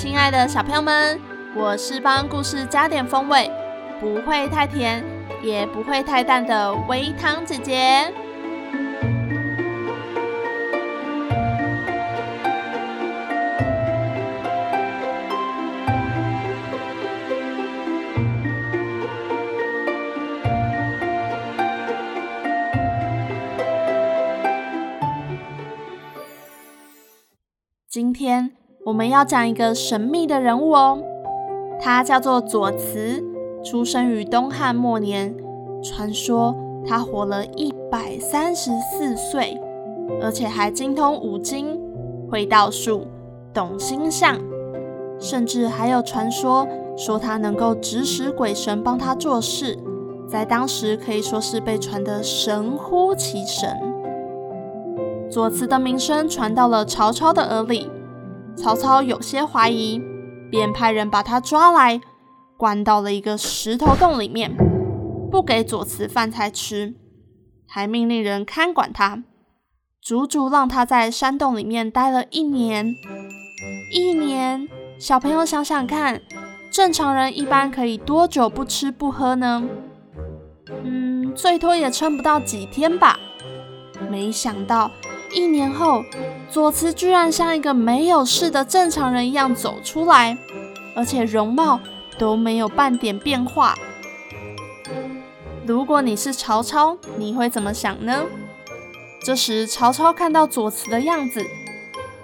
亲爱的小朋友们，我是帮故事加点风味，不会太甜，也不会太淡的微糖姐姐。今天。我们要讲一个神秘的人物哦，他叫做左慈，出生于东汉末年。传说他活了一百三十四岁，而且还精通五经，会道术，懂星象，甚至还有传说说他能够指使鬼神帮他做事，在当时可以说是被传得神乎其神。左慈的名声传到了曹操的耳里。曹操有些怀疑，便派人把他抓来，关到了一个石头洞里面，不给左慈饭菜吃，还命令人看管他，足足让他在山洞里面待了一年。一年，小朋友想想看，正常人一般可以多久不吃不喝呢？嗯，最多也撑不到几天吧。没想到。一年后，左慈居然像一个没有事的正常人一样走出来，而且容貌都没有半点变化。如果你是曹操，你会怎么想呢？这时，曹操看到左慈的样子，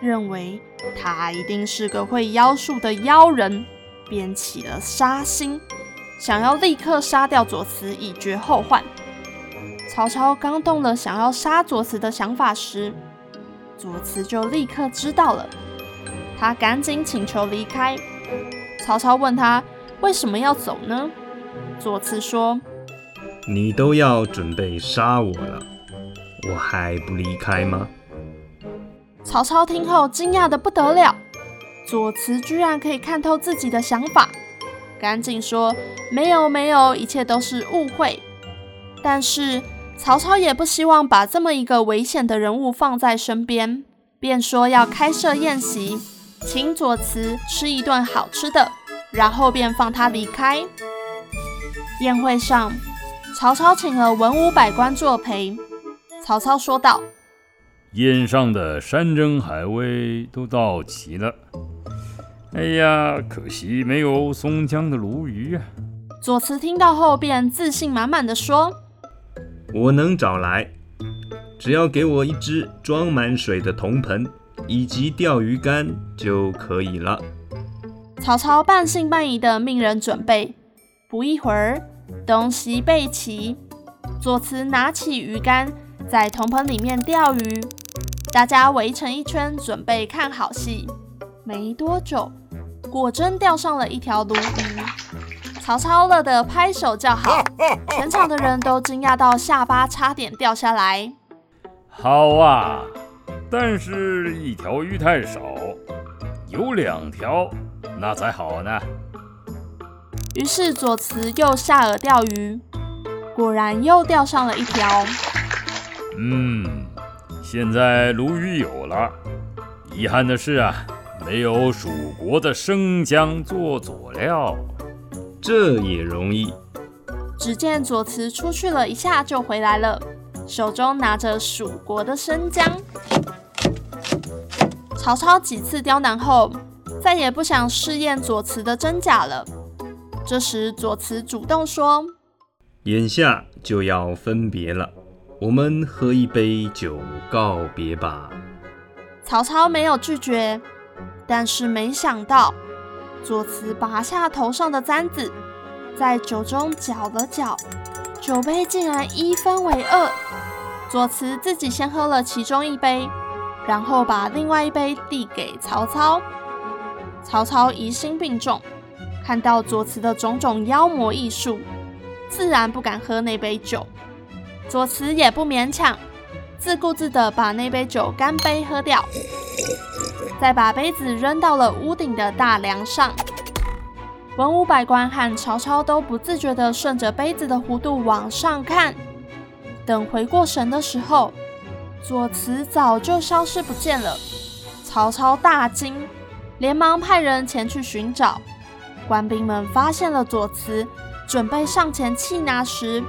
认为他一定是个会妖术的妖人，便起了杀心，想要立刻杀掉左慈，以绝后患。曹操刚动了想要杀左慈的想法时，左慈就立刻知道了。他赶紧请求离开。曹操问他为什么要走呢？左慈说：“你都要准备杀我了，我还不离开吗？”曹操听后惊讶的不得了，左慈居然可以看透自己的想法，赶紧说：“没有没有，一切都是误会。”但是。曹操也不希望把这么一个危险的人物放在身边，便说要开设宴席，请左慈吃一顿好吃的，然后便放他离开。宴会上，曹操请了文武百官作陪。曹操说道：“宴上的山珍海味都到齐了，哎呀，可惜没有松江的鲈鱼啊。”左慈听到后便自信满满的说。我能找来，只要给我一只装满水的铜盆以及钓鱼竿就可以了。曹操半信半疑的命人准备，不一会儿，东西备齐，左慈拿起鱼竿在铜盆里面钓鱼，大家围成一圈准备看好戏。没多久，果真钓上了一条鲈鱼。曹操乐得拍手叫好，全场的人都惊讶到下巴差点掉下来。好啊，但是一条鱼太少，有两条那才好呢。于是左慈又下饵钓鱼，果然又钓上了一条。嗯，现在鲈鱼有了，遗憾的是啊，没有蜀国的生姜做佐料。这也容易。只见左慈出去了一下就回来了，手中拿着蜀国的生姜。曹操几次刁难后，再也不想试验左慈的真假了。这时左慈主动说：“眼下就要分别了，我们喝一杯酒告别吧。”曹操没有拒绝，但是没想到。左慈拔下头上的簪子，在酒中搅了搅，酒杯竟然一分为二，左慈自己先喝了其中一杯，然后把另外一杯递给曹操。曹操疑心病重，看到左慈的种种妖魔异术，自然不敢喝那杯酒。左慈也不勉强，自顾自地把那杯酒干杯喝掉，再把杯子扔到了屋顶的大梁上。文武百官和曹操都不自觉地顺着杯子的弧度往上看。等回过神的时候，左慈早就消失不见了。曹操大惊，连忙派人前去寻找。官兵们发现了左慈，准备上前擒拿时，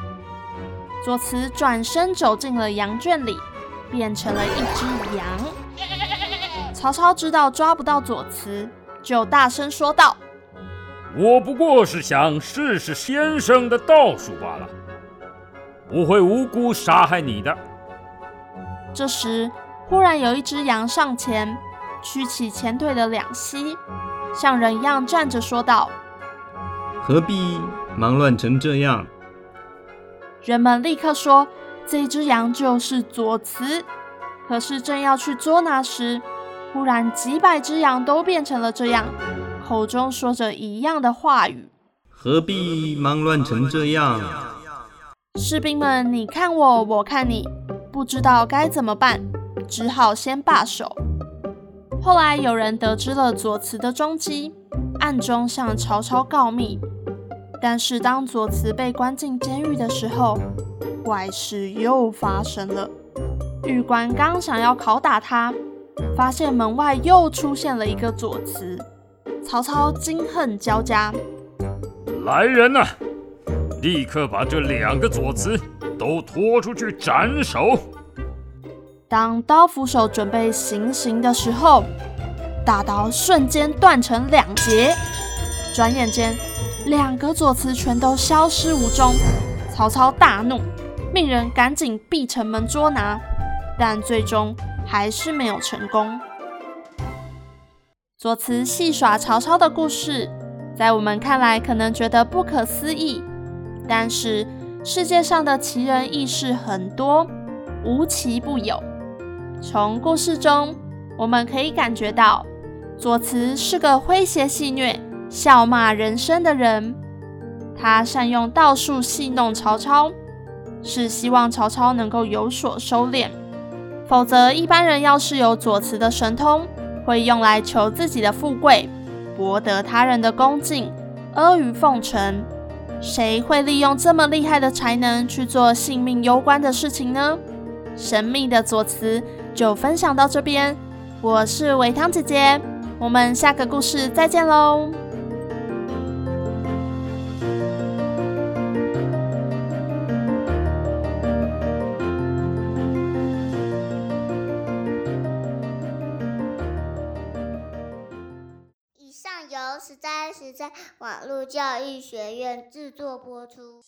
左慈转身走进了羊圈里，变成了一只羊。曹操知道抓不到左慈，就大声说道：“我不过是想试试先生的道术罢了。”不会无辜杀害你的。这时，忽然有一只羊上前，曲起前腿的两膝，像人一样站着，说道：“何必忙乱成这样？”人们立刻说：“这只羊就是左慈。”可是正要去捉拿时，忽然几百只羊都变成了这样，口中说着一样的话语：“何必忙乱成这样？”士兵们，你看我，我看你，不知道该怎么办，只好先罢手。后来有人得知了左慈的踪迹，暗中向曹操告密。但是当左慈被关进监狱的时候，怪事又发生了。狱官刚想要拷打他，发现门外又出现了一个左慈。曹操惊恨交加，来人呐！立刻把这两个左慈都拖出去斩首。当刀斧手准备行刑的时候，大刀瞬间断成两截，转眼间两个左慈全都消失无踪。曹操大怒，命人赶紧闭城门捉拿，但最终还是没有成功。左慈戏耍曹操的故事，在我们看来可能觉得不可思议。但是世界上的奇人异事很多，无奇不有。从故事中，我们可以感觉到左慈是个诙谐戏谑、笑骂人生的人。他善用道术戏弄曹操，是希望曹操能够有所收敛。否则，一般人要是有左慈的神通，会用来求自己的富贵，博得他人的恭敬，阿谀奉承。谁会利用这么厉害的才能去做性命攸关的事情呢？神秘的左慈就分享到这边，我是维汤姐姐，我们下个故事再见喽。在网络教育学院制作播出。